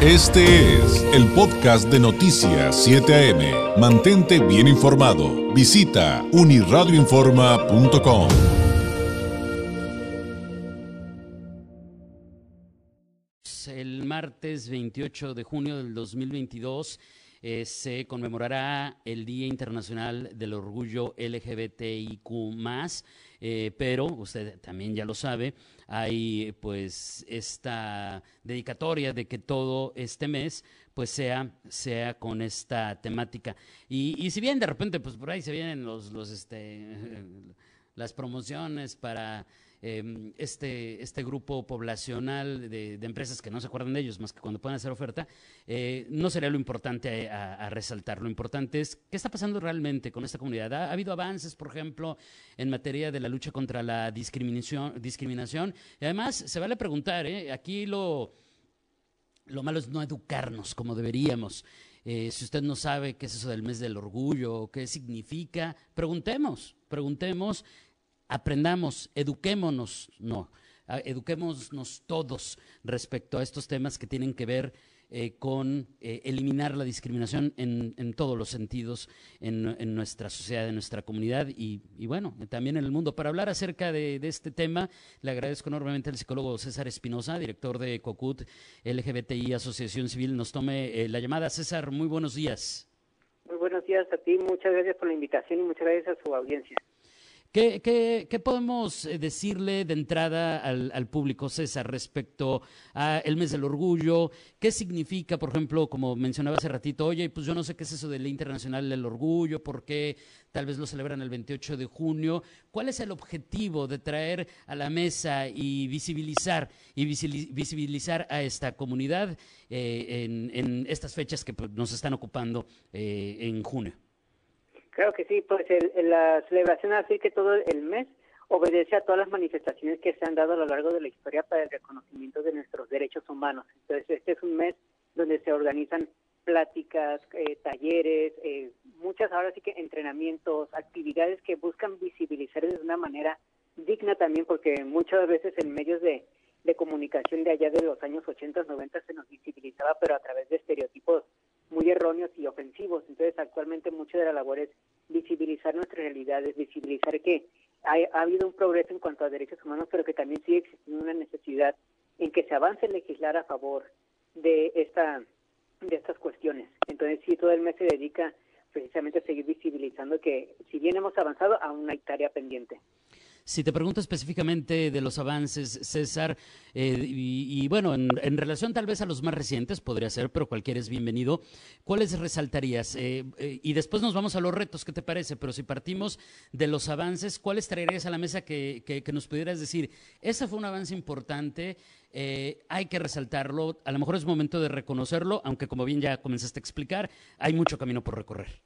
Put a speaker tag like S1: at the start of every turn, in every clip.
S1: Este es el podcast de Noticias 7 AM. Mantente bien informado. Visita uniradioinforma.com.
S2: El martes 28 de junio del 2022 eh, se conmemorará el Día Internacional del Orgullo LGBTIQ+, eh, pero usted también ya lo sabe, hay pues esta dedicatoria de que todo este mes pues sea, sea con esta temática. Y, y si bien de repente pues por ahí se vienen los, los este, las promociones para Em, este, este grupo poblacional de, empresas que no se acuerdan de ellos más que cuando puedan hacer oferta, eh, no sería lo importante a, resaltar. Lo importante es qué está pasando realmente con esta comunidad. ¿Ha, habido avances, por ejemplo, en materia de la lucha contra la discriminación? discriminación? Y además, se vale preguntar, ¿eh? aquí lo, lo malo es no educarnos como deberíamos. Eh, si usted no sabe qué es eso del mes del orgullo, qué significa, preguntemos, preguntemos aprendamos, eduquémonos, no, eduquémonos todos respecto a estos temas que tienen que ver eh, con eh, eliminar la discriminación en, todos los sentidos en, nuestra sociedad, en nuestra comunidad y, bueno, también en el mundo. Para hablar acerca de, de este tema, le agradezco enormemente al psicólogo César Espinosa, director de COCUT LGBTI Asociación Civil, nos tome eh, la llamada. César, muy buenos días.
S3: Muy buenos días a ti, muchas gracias por la invitación y muchas gracias a su audiencia.
S2: ¿Qué, qué, qué podemos eh, decirle de entrada al, al público, César, respecto al mes del orgullo? ¿Qué significa, por ejemplo, como mencionaba hace ratito, oye, pues yo no sé qué es eso del Internacional del Orgullo, por qué tal vez lo celebran el 28 de junio? ¿Cuál es el objetivo de traer a la mesa y visibilizar y visibilizar a esta comunidad eh, en, en, estas fechas que pues, nos están ocupando eh, en junio?
S3: Claro que sí, pues la celebración así que todo el mes obedece a todas las manifestaciones que se han dado a lo largo de la historia para el reconocimiento de nuestros derechos humanos. Entonces, este es un mes donde se organizan pláticas, eh, talleres, eh, muchas ahora sí que entrenamientos, actividades que buscan visibilizar de una manera digna también, porque muchas veces en medios de, de comunicación de allá de los años 80, 90 se nos visibilizaba, pero a través de estereotipos muy erróneos y ofensivos. Entonces, actualmente mucha de la labor es visibilizar nuestras realidades, visibilizar que ha, habido un progreso en cuanto a derechos humanos, pero que también sigue existiendo una necesidad en que se avance en legislar a favor de esta de estas cuestiones. Entonces, sí, todo el mes se dedica precisamente a seguir visibilizando que, si bien hemos avanzado, aún hay tarea pendiente.
S2: Si te pregunto específicamente de los avances, César, eh, y, bueno, en, relación tal vez a los más recientes, podría ser, pero cualquiera es bienvenido, ¿cuáles resaltarías? Eh, eh, y después nos vamos a los retos, ¿qué te parece? Pero si partimos de los avances, ¿cuáles traerías a la mesa que, que, nos pudieras decir? Ese fue un avance importante, hay que resaltarlo, a lo mejor es momento de reconocerlo, aunque como bien ya comenzaste a explicar, hay mucho camino por recorrer.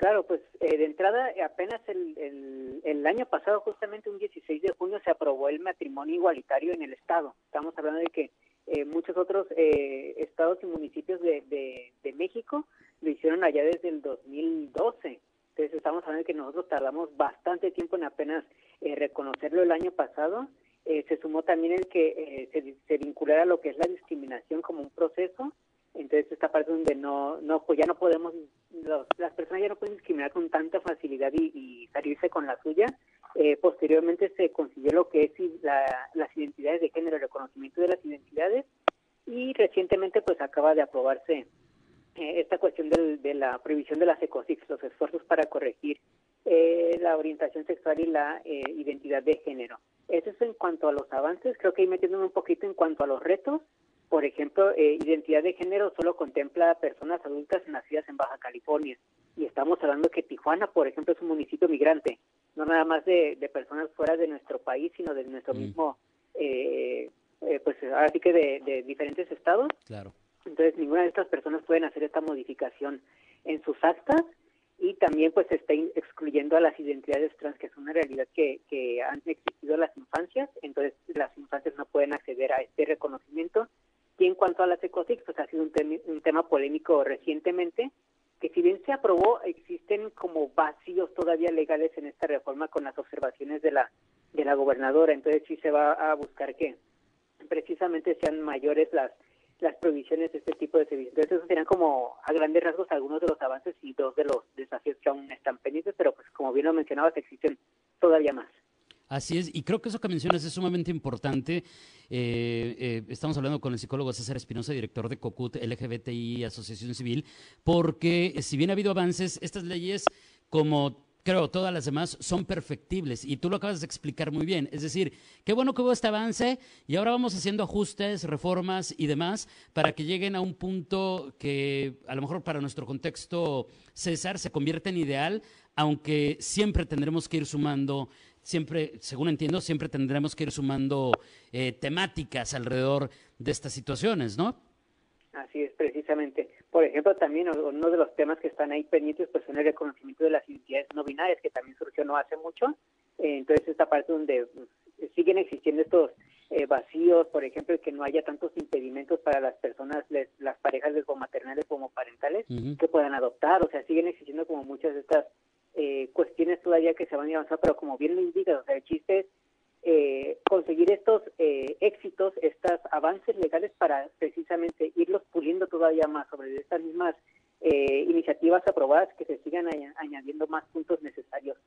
S3: Claro, pues eh, de entrada apenas el, el, año pasado, justamente un 16 de junio, se aprobó el matrimonio igualitario en el Estado. Estamos hablando de que eh, muchos otros eh, estados y municipios de, México lo hicieron allá desde el 2012. Entonces estamos hablando de que nosotros tardamos bastante tiempo en apenas reconocerlo el año pasado. se sumó también el que se, se vinculara lo que es la discriminación como un proceso entonces esta parte donde no, no pues ya no podemos, las personas ya no pueden discriminar con tanta facilidad y, salirse con la suya. Eh, posteriormente se consiguió lo que es las identidades de género, el reconocimiento de las identidades y recientemente pues acaba de aprobarse eh, esta cuestión de la prohibición de las ecosix, los esfuerzos para corregir eh, la orientación sexual y la identidad de género. Eso es en cuanto a los avances, creo que ahí metiéndome un poquito en cuanto a los retos, por ejemplo, eh, identidad de género solo contempla personas adultas nacidas en Baja California. Y estamos hablando que Tijuana, por ejemplo, es un municipio migrante, no nada más de, personas fuera de nuestro país, sino de nuestro mm. mismo, eh, eh, pues ahora sí que de, diferentes estados.
S2: Claro.
S3: Entonces, ninguna de estas personas pueden hacer esta modificación en sus actas y también pues se está excluyendo a las identidades trans, que es una realidad que, que han existido las infancias, entonces las infancias no pueden acceder a este reconocimiento y en cuanto a las ECOSIC, pues ha sido un, tema polémico recientemente, que si bien se aprobó, existen como vacíos todavía legales en esta reforma con las observaciones de la, de la gobernadora. Entonces sí se va a buscar que precisamente sean mayores las las provisiones de este tipo de servicios. Entonces, esos serían como a grandes rasgos algunos de los avances y dos de los desafíos que aún están pendientes, pero pues como bien lo mencionabas, existen todavía más.
S2: Así es, y creo que eso que mencionas es sumamente importante. Eh, eh, estamos hablando con el psicólogo César Espinosa, director de COCUT LGBTI Asociación Civil, porque si bien ha habido avances, estas leyes, como creo todas las demás, son perfectibles. Y tú lo acabas de explicar muy bien. Es decir, qué bueno que hubo este avance y ahora vamos haciendo ajustes, reformas y demás para que lleguen a un punto que a lo mejor para nuestro contexto, César, se convierta en ideal, aunque siempre tendremos que ir sumando siempre, según entiendo, siempre tendremos que ir sumando eh, temáticas alrededor de estas situaciones, ¿no?
S3: Así es, precisamente. Por ejemplo, también uno de los temas que están ahí pendientes pues son el reconocimiento de las identidades no binarias, que también surgió no hace mucho. Eh, entonces, esta parte donde pues, siguen existiendo estos eh, vacíos, por ejemplo, que no haya tantos impedimentos para las personas, las parejas maternales como parentales, que puedan adoptar. O sea, siguen existiendo como muchas de estas eh, cuestiones todavía que se van a avanzar, pero como bien lo indicas, o sea, el chiste es eh, conseguir estos eh, éxitos, estos avances legales para precisamente irlos puliendo todavía más sobre estas mismas iniciativas aprobadas que se sigan añadiendo más puntos necesarios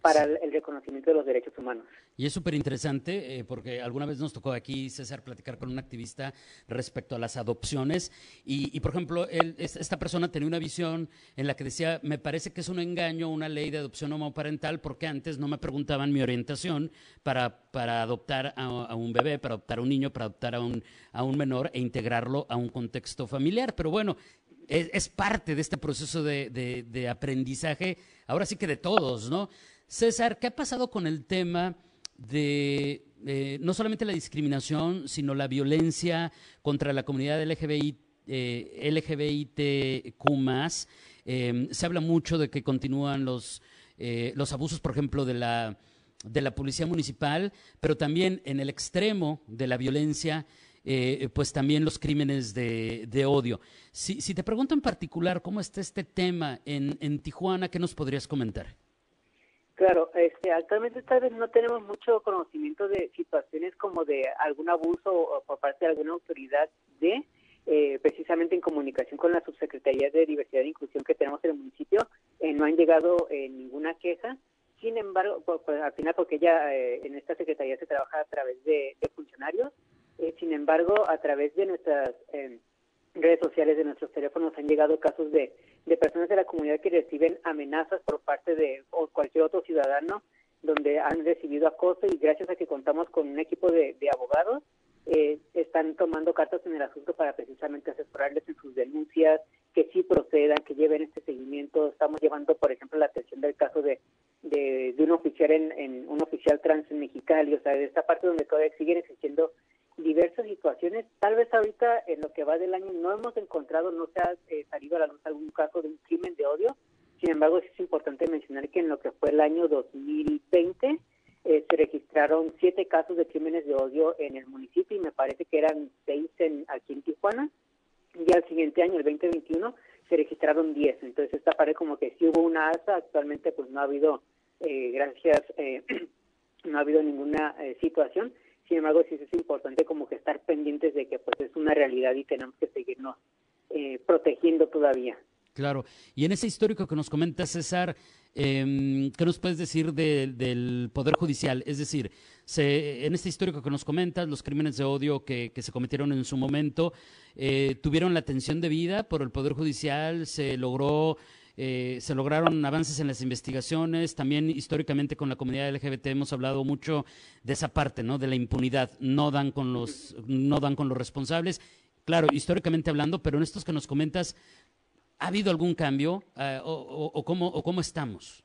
S3: para el reconocimiento de los derechos humanos.
S2: Y es súper interesante eh, porque alguna vez nos tocó aquí, César, platicar con un activista respecto a las adopciones y, por ejemplo, esta persona tenía una visión en la que decía, me parece que es un engaño una ley de adopción homoparental porque antes no me preguntaban mi orientación para, para adoptar a, un bebé, para adoptar a un niño, para adoptar a un, a un menor e integrarlo a un contexto familiar. Pero bueno, es, parte de este proceso de, de aprendizaje, ahora sí que de todos, ¿no? César, ¿qué ha pasado con el tema de eh, no solamente la discriminación, sino la violencia contra la comunidad LGBTI, eh, LGBTQ+. Eh, se habla mucho de que continúan los, eh, los abusos, por ejemplo, de la, de la policía municipal, pero también en el extremo de la violencia, pues también los crímenes de, de odio. Si, si, te pregunto en particular cómo está este tema en, en Tijuana, ¿qué nos podrías comentar?
S3: Claro, este, actualmente tal vez no tenemos mucho conocimiento de situaciones como de algún abuso por parte de alguna autoridad de, eh, precisamente en comunicación con la subsecretaría de Diversidad e Inclusión que tenemos en el municipio, eh, no han llegado eh, ninguna queja. Sin embargo, pues, al final, porque ya en esta secretaría se trabaja a través de, de funcionarios, sin embargo, a través de nuestras redes sociales, de nuestros teléfonos, han llegado casos de de personas de la comunidad que reciben amenazas por parte de cualquier otro ciudadano donde han recibido acoso y gracias a que contamos con un equipo de, abogados, eh, están tomando cartas en el asunto para precisamente asesorarles en sus denuncias, que sí procedan, que lleven este seguimiento. Estamos llevando, por ejemplo, la atención del caso de, de, un oficial en, en, un oficial trans en Mexicali, o sea, de esta parte donde todavía siguen existiendo diversas situaciones. Tal vez ahorita en lo que va del año no hemos encontrado, no se ha eh, salido a la luz algún caso de un crimen de odio. Sin embargo, es importante mencionar que en lo que fue el año 2020 eh, se registraron siete casos de crímenes de odio en el municipio y me parece que eran seis en, aquí en Tijuana. Y al siguiente año, el 2021, se registraron diez. Entonces, esta parece como que sí hubo una alza. Actualmente, pues no ha habido, eh, gracias, no ha habido ninguna situación sin embargo, sí es importante como que estar pendientes de que pues es una realidad y tenemos que seguirnos eh, protegiendo todavía.
S2: Claro. Y en ese histórico que nos comenta César, eh, ¿qué nos puedes decir del Poder Judicial? Es decir, se, en este histórico que nos comentas, los crímenes de odio que, que se cometieron en su momento, eh, ¿tuvieron la atención debida por el Poder Judicial? ¿Se logró eh, se lograron avances en las investigaciones, también históricamente con la comunidad LGBT hemos hablado mucho de esa parte, ¿no? De la impunidad, no dan con los, no dan con los responsables. Claro, históricamente hablando, pero en estos que nos comentas, ¿ha habido algún cambio eh, o, cómo, o cómo estamos?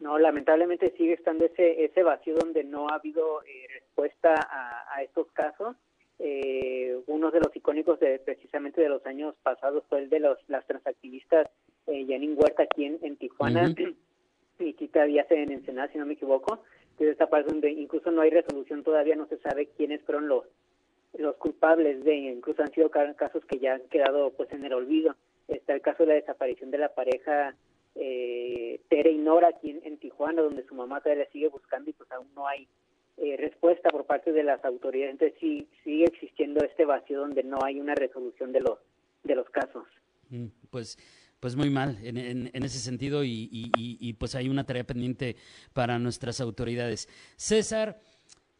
S3: No, lamentablemente sigue estando ese, ese vacío donde no ha habido eh, respuesta a, estos casos. uno de los icónicos de precisamente de los años pasados fue el de los, las transactivistas eh, Janine Huerta aquí en, Tijuana y aquí todavía se en Ensenada, si no me equivoco. Entonces esta parte donde incluso no hay resolución todavía, no se sabe quiénes fueron los los culpables de, incluso han sido casos que ya han quedado pues en el olvido. Está el caso de la desaparición de la pareja eh, Tere y Nora aquí en, Tijuana, donde su mamá todavía la sigue buscando y pues aún no hay eh, respuesta por parte de las autoridades. Entonces sí sigue existiendo este vacío donde no hay una resolución de los de los casos.
S2: Mm, pues pues muy mal en, en, ese sentido y, pues hay una tarea pendiente para nuestras autoridades. César,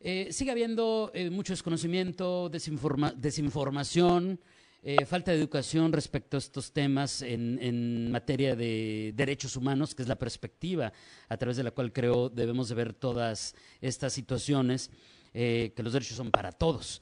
S2: eh, sigue habiendo eh, mucho desconocimiento, desinformación, eh, falta de educación respecto a estos temas en, en, materia de derechos humanos, que es la perspectiva a través de la cual creo debemos de ver todas estas situaciones, que los derechos son para todos.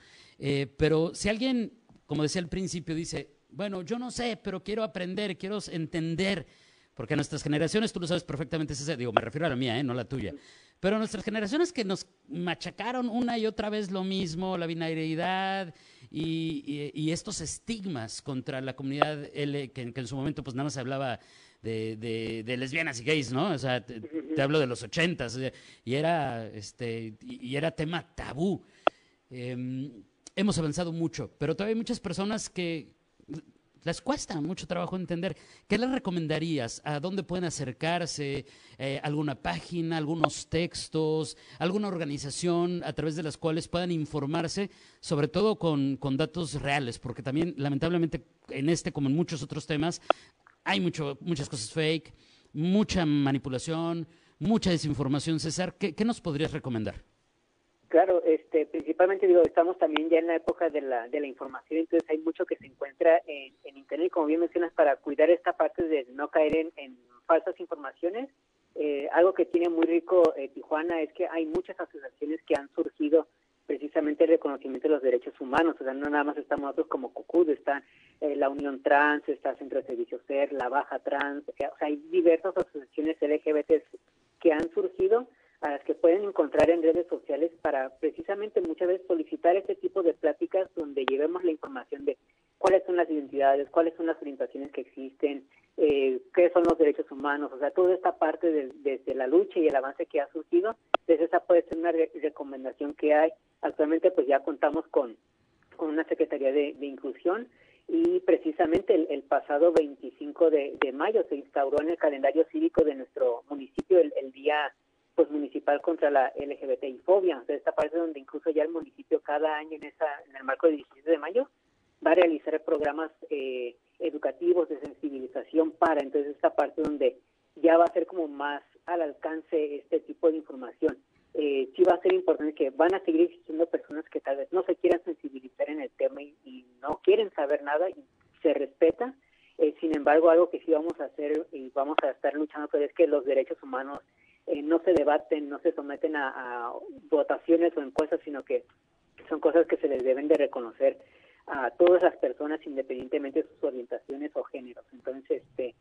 S2: pero si alguien, como decía al principio, dice, bueno, yo no sé, pero quiero aprender, quiero entender, porque nuestras generaciones, tú lo sabes perfectamente, César, digo, me refiero a la mía, ¿eh? no la tuya, pero nuestras generaciones que nos machacaron una y otra vez lo mismo, la binariedad y, estos estigmas contra la comunidad L, que, en su momento pues nada más se hablaba de, lesbianas y gays, ¿no? O sea, te, hablo de los ochentas, y era, este, y era tema tabú. Em, hemos avanzado mucho, pero todavía hay muchas personas que, les cuesta mucho trabajo entender. ¿Qué les recomendarías? ¿A dónde pueden acercarse? Eh, ¿Alguna página, algunos textos, alguna organización a través de las cuales puedan informarse, sobre todo con, datos reales? Porque también, lamentablemente, en este como en muchos otros temas, hay mucho, muchas cosas fake, mucha manipulación, mucha desinformación. César, ¿qué, qué nos podrías recomendar?
S3: Claro, este, principalmente digo, estamos también ya en la época de la, de la información, entonces hay mucho que se encuentra en, Internet, como bien mencionas, para cuidar esta parte de no caer en, falsas informaciones. Eh, algo que tiene muy rico eh, Tijuana es que hay muchas asociaciones que han surgido precisamente el reconocimiento de los derechos humanos, o sea, no nada más estamos nosotros como CUCUD, está eh, la Unión Trans, está Centro de Servicios SER, la Baja Trans, o sea, hay diversas asociaciones LGBT que han surgido a las que pueden encontrar en redes sociales para precisamente muchas veces solicitar este tipo de pláticas donde llevemos la información de cuáles son las identidades, cuáles son las orientaciones que existen, eh, qué son los derechos humanos, o sea, toda esta parte desde la lucha y el avance que ha surgido, desde esa puede ser una recomendación que hay. Actualmente pues ya contamos con, con una Secretaría de, Inclusión y precisamente el, pasado 25 de, mayo se instauró en el calendario cívico de nuestro municipio el, el día pues municipal contra la LGBTI fobia, o esta parte donde incluso ya el municipio cada año en esa en el marco del 17 de mayo va a realizar programas eh, educativos de sensibilización para entonces esta parte donde ya va a ser como más al alcance este tipo de información. Eh, sí va a ser importante que van a seguir existiendo personas que tal vez no se quieran sensibilizar en el tema y, no quieren saber nada y se respeta. Eh, sin embargo, algo que sí vamos a hacer y vamos a estar luchando por es que los derechos humanos eh, no se debaten, no se someten a, votaciones o encuestas, sino que son cosas que se les deben de reconocer a todas las personas independientemente de sus orientaciones o géneros. Entonces, este,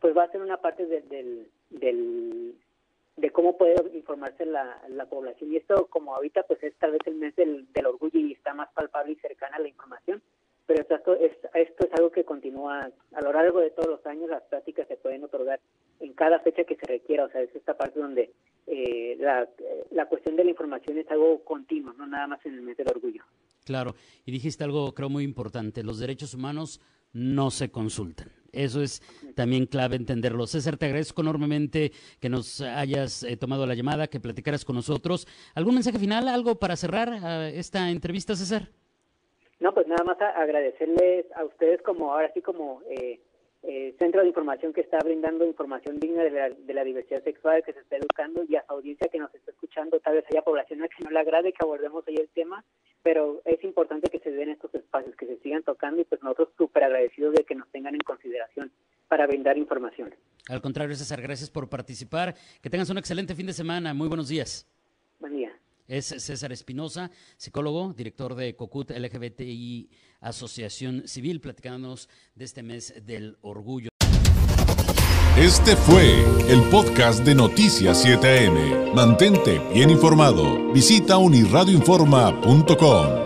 S3: pues va a ser una parte del, del, de cómo puede informarse la, la población. Y esto, como ahorita, pues es tal vez el mes del, del orgullo y está más palpable y cercana a la información, pero esto es, esto es algo que continúa a lo largo de todos los años, las prácticas se pueden otorgar en que se requiera, o sea, es esta parte donde eh, la, la cuestión de la información es algo continuo, no nada más en el mes del orgullo.
S2: Claro, y dijiste algo creo muy importante, los derechos humanos no se consultan. Eso es también clave entenderlo. César, te agradezco enormemente que nos hayas eh, tomado la llamada, que platicaras con nosotros. ¿Algún mensaje final, algo para cerrar uh, esta entrevista, César?
S3: No, pues nada más agradecerles a ustedes como ahora sí como eh, eh, centro de información que está brindando información digna de la, de la, diversidad sexual que se está educando y a su audiencia que nos está escuchando, tal vez haya población a que no le agrade que abordemos hoy el tema, pero es importante que se den estos espacios, que se sigan tocando y pues nosotros súper agradecidos de que nos tengan en consideración para brindar información.
S2: Al contrario, César, gracias por participar. Que tengas un excelente fin de semana. Muy buenos días.
S3: Buen día.
S2: Es César Espinosa, psicólogo, director de COCUT LGBTI Asociación Civil, platicándonos de este mes del orgullo.
S1: Este fue el podcast de Noticias 7am. Mantente bien informado. Visita unirradioinforma.com.